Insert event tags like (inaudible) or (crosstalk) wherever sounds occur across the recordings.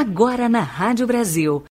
Agora na Rádio Brasil.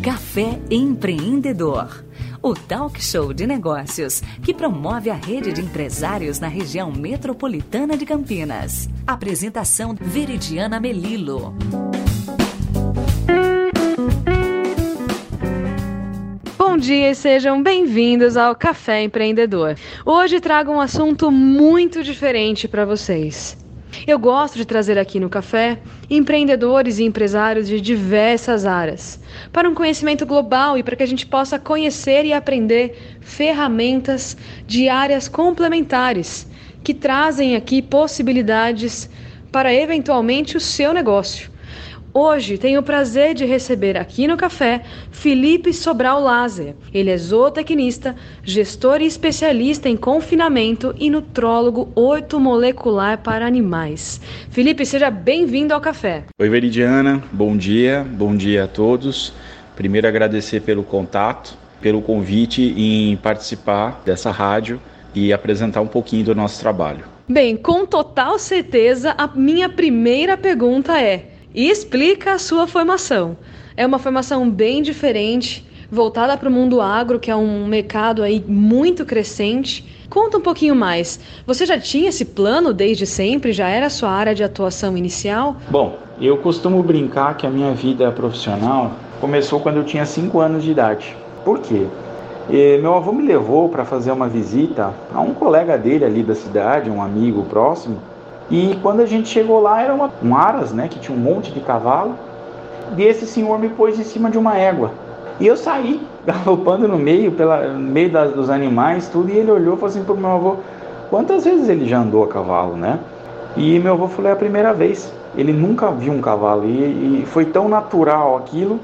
Café Empreendedor. O talk show de negócios que promove a rede de empresários na região metropolitana de Campinas. Apresentação Veridiana Melilo. Bom dia e sejam bem-vindos ao Café Empreendedor. Hoje trago um assunto muito diferente para vocês. Eu gosto de trazer aqui no café empreendedores e empresários de diversas áreas, para um conhecimento global e para que a gente possa conhecer e aprender ferramentas de áreas complementares que trazem aqui possibilidades para eventualmente o seu negócio. Hoje tenho o prazer de receber aqui no café Felipe Sobral Lazer. Ele é zootecnista, gestor e especialista em confinamento e nutrólogo ortomolecular para animais. Felipe, seja bem-vindo ao café. Oi, Veridiana. Bom dia. Bom dia a todos. Primeiro agradecer pelo contato, pelo convite em participar dessa rádio e apresentar um pouquinho do nosso trabalho. Bem, com total certeza, a minha primeira pergunta é: e explica a sua formação. É uma formação bem diferente, voltada para o mundo agro, que é um mercado aí muito crescente. Conta um pouquinho mais. Você já tinha esse plano desde sempre? Já era a sua área de atuação inicial? Bom, eu costumo brincar que a minha vida profissional começou quando eu tinha 5 anos de idade. Por quê? E meu avô me levou para fazer uma visita a um colega dele ali da cidade, um amigo próximo, e quando a gente chegou lá, era uma, um aras, né, que tinha um monte de cavalo, e esse senhor me pôs em cima de uma égua. E eu saí (laughs) galopando no meio, pela, no meio das, dos animais, tudo, e ele olhou e falou assim pro meu avô, quantas vezes ele já andou a cavalo, né? E meu avô falou, é a primeira vez. Ele nunca viu um cavalo, e, e foi tão natural aquilo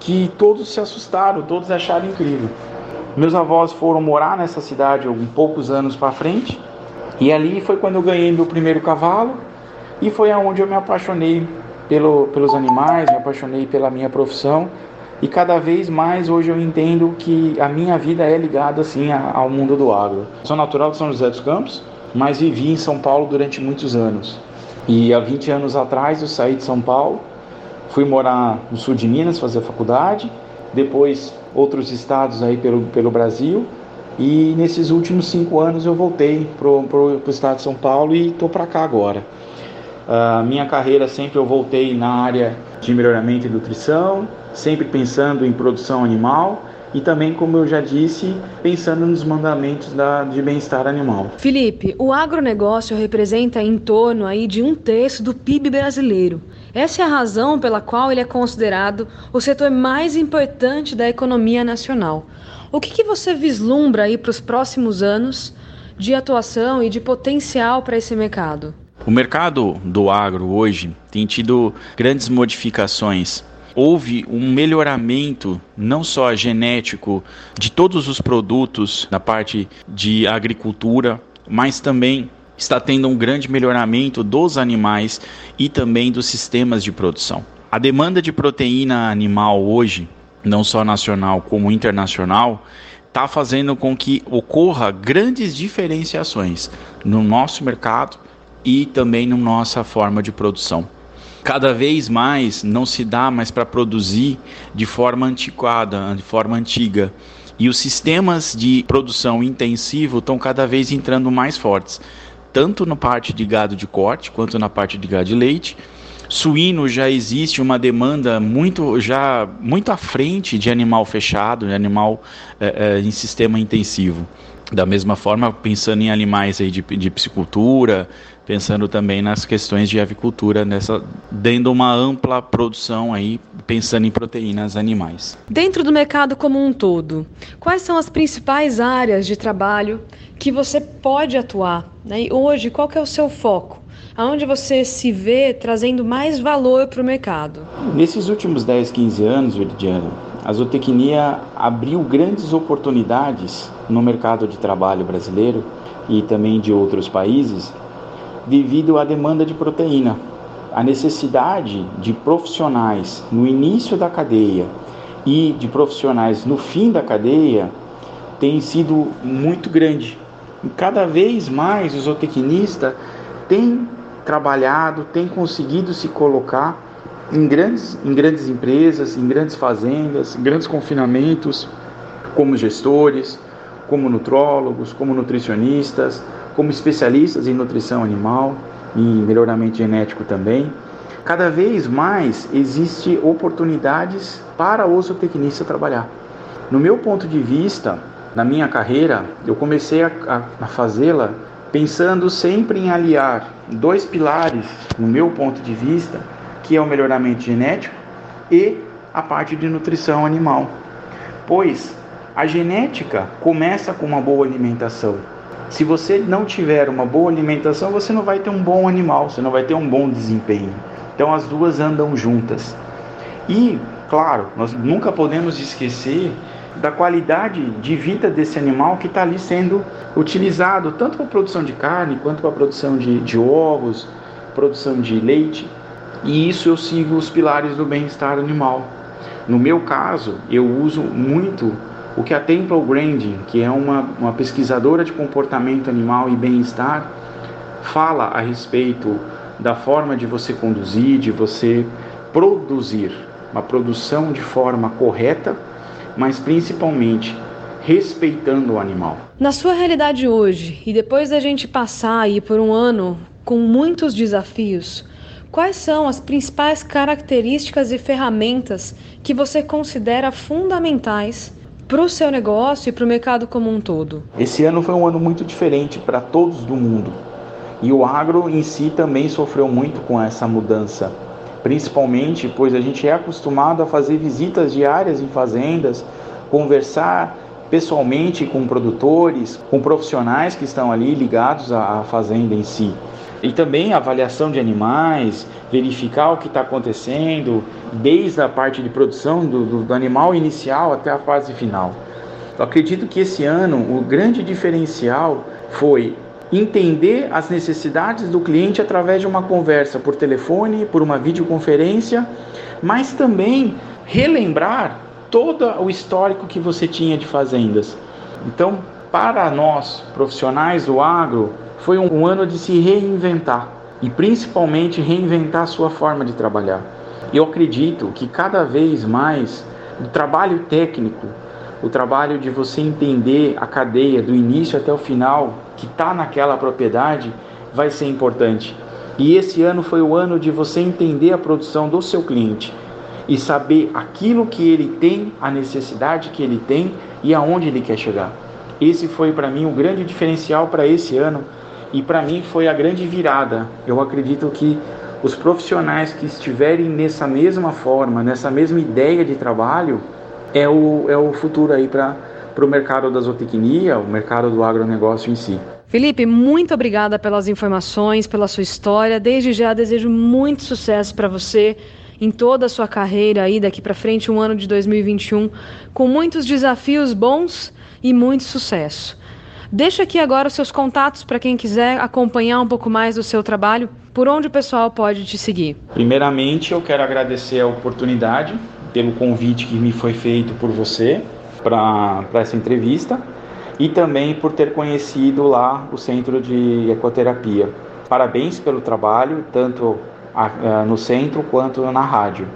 que todos se assustaram, todos acharam incrível. Meus avós foram morar nessa cidade alguns poucos anos para frente, e ali foi quando eu ganhei meu primeiro cavalo e foi aonde eu me apaixonei pelo, pelos animais, me apaixonei pela minha profissão e cada vez mais hoje eu entendo que a minha vida é ligada assim ao mundo do agro. Sou natural de São José dos Campos, mas vivi em São Paulo durante muitos anos. E há 20 anos atrás eu saí de São Paulo, fui morar no sul de Minas fazer faculdade, depois outros estados aí pelo, pelo Brasil e nesses últimos cinco anos eu voltei para o estado de São Paulo e estou para cá agora. A uh, minha carreira sempre eu voltei na área de melhoramento e nutrição, sempre pensando em produção animal e também, como eu já disse, pensando nos mandamentos da, de bem-estar animal. Felipe, o agronegócio representa em torno aí de um terço do PIB brasileiro. Essa é a razão pela qual ele é considerado o setor mais importante da economia nacional. O que, que você vislumbra aí para os próximos anos de atuação e de potencial para esse mercado? O mercado do agro hoje tem tido grandes modificações. Houve um melhoramento não só genético de todos os produtos na parte de agricultura, mas também está tendo um grande melhoramento dos animais e também dos sistemas de produção. A demanda de proteína animal hoje não só nacional como internacional, está fazendo com que ocorra grandes diferenciações no nosso mercado e também na nossa forma de produção. Cada vez mais não se dá mais para produzir de forma antiquada, de forma antiga. E os sistemas de produção intensivo estão cada vez entrando mais fortes, tanto na parte de gado de corte quanto na parte de gado de leite Suíno já existe uma demanda muito já muito à frente de animal fechado, de animal é, é, em sistema intensivo. Da mesma forma, pensando em animais aí de, de piscicultura, pensando também nas questões de avicultura, nessa, dando uma ampla produção aí, pensando em proteínas animais. Dentro do mercado como um todo, quais são as principais áreas de trabalho que você pode atuar? Né? E hoje, qual que é o seu foco? Aonde você se vê trazendo mais valor para o mercado? Nesses últimos 10, 15 anos, Veridiano, a zootecnia abriu grandes oportunidades no mercado de trabalho brasileiro e também de outros países devido à demanda de proteína. A necessidade de profissionais no início da cadeia e de profissionais no fim da cadeia tem sido muito grande. Cada vez mais o zootecnista tem trabalhado, tem conseguido se colocar em grandes, em grandes empresas, em grandes fazendas, em grandes confinamentos, como gestores, como nutrólogos, como nutricionistas, como especialistas em nutrição animal e melhoramento genético também. Cada vez mais existe oportunidades para o zootecnista trabalhar. No meu ponto de vista, na minha carreira, eu comecei a, a, a fazê-la pensando sempre em aliar dois pilares, no meu ponto de vista, que é o melhoramento genético e a parte de nutrição animal. Pois a genética começa com uma boa alimentação. Se você não tiver uma boa alimentação, você não vai ter um bom animal, você não vai ter um bom desempenho. Então as duas andam juntas. E, claro, nós nunca podemos esquecer da qualidade de vida desse animal que está ali sendo utilizado, tanto para produção de carne quanto para produção de, de ovos, produção de leite. E isso eu sigo os pilares do bem-estar animal. No meu caso, eu uso muito o que a Temple Grandin, que é uma, uma pesquisadora de comportamento animal e bem-estar, fala a respeito da forma de você conduzir, de você produzir, uma produção de forma correta, mas principalmente respeitando o animal. Na sua realidade hoje, e depois da gente passar aí por um ano com muitos desafios, Quais são as principais características e ferramentas que você considera fundamentais para o seu negócio e para o mercado como um todo? Esse ano foi um ano muito diferente para todos do mundo. E o agro em si também sofreu muito com essa mudança, principalmente pois a gente é acostumado a fazer visitas diárias em fazendas, conversar pessoalmente com produtores, com profissionais que estão ali ligados à fazenda em si e também avaliação de animais, verificar o que está acontecendo, desde a parte de produção do, do, do, animal inicial até a fase final. Eu acredito que esse ano o grande diferencial foi entender as necessidades do cliente através de uma conversa por telefone, por uma videoconferência, mas também relembrar todo o histórico que você tinha de fazendas. Então, para nós profissionais do agro, foi um ano de se reinventar e principalmente reinventar a sua forma de trabalhar. Eu acredito que cada vez mais o trabalho técnico, o trabalho de você entender a cadeia do início até o final que está naquela propriedade vai ser importante. E esse ano foi o ano de você entender a produção do seu cliente e saber aquilo que ele tem, a necessidade que ele tem e aonde ele quer chegar. Esse foi para mim o grande diferencial para esse ano e para mim foi a grande virada. Eu acredito que os profissionais que estiverem nessa mesma forma, nessa mesma ideia de trabalho, é o, é o futuro aí para o mercado da zootecnia, o mercado do agronegócio em si. Felipe, muito obrigada pelas informações, pela sua história. Desde já desejo muito sucesso para você em toda a sua carreira aí daqui para frente, um ano de 2021 com muitos desafios bons e muito sucesso. Deixa aqui agora os seus contatos para quem quiser acompanhar um pouco mais do seu trabalho. Por onde o pessoal pode te seguir? Primeiramente, eu quero agradecer a oportunidade, pelo convite que me foi feito por você para essa entrevista e também por ter conhecido lá o Centro de Ecoterapia. Parabéns pelo trabalho, tanto no centro quanto na rádio.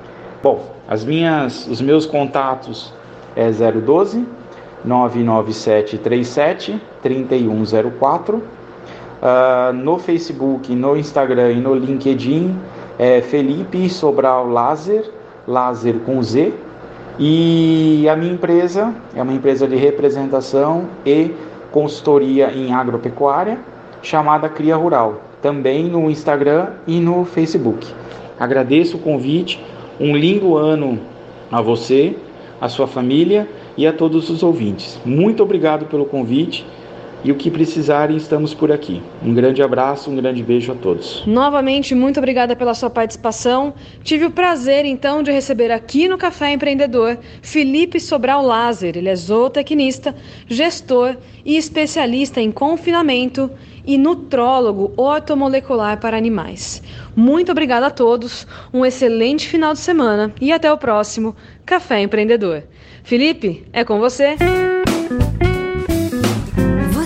Bom, as minhas, os meus contatos é 012 99737 3104. Uh, no Facebook, no Instagram e no LinkedIn é Felipe Sobral Lazer, Lazer com Z. E a minha empresa é uma empresa de representação e consultoria em agropecuária chamada Cria Rural, também no Instagram e no Facebook. Agradeço o convite, um lindo ano a você, a sua família e a todos os ouvintes. Muito obrigado pelo convite e o que precisarem, estamos por aqui. Um grande abraço, um grande beijo a todos. Novamente, muito obrigada pela sua participação. Tive o prazer, então, de receber aqui no Café Empreendedor Felipe Sobral Lazer. Ele é zootecnista, gestor e especialista em confinamento e nutrólogo ortomolecular para animais. Muito obrigada a todos, um excelente final de semana e até o próximo Café Empreendedor. Felipe, é com você.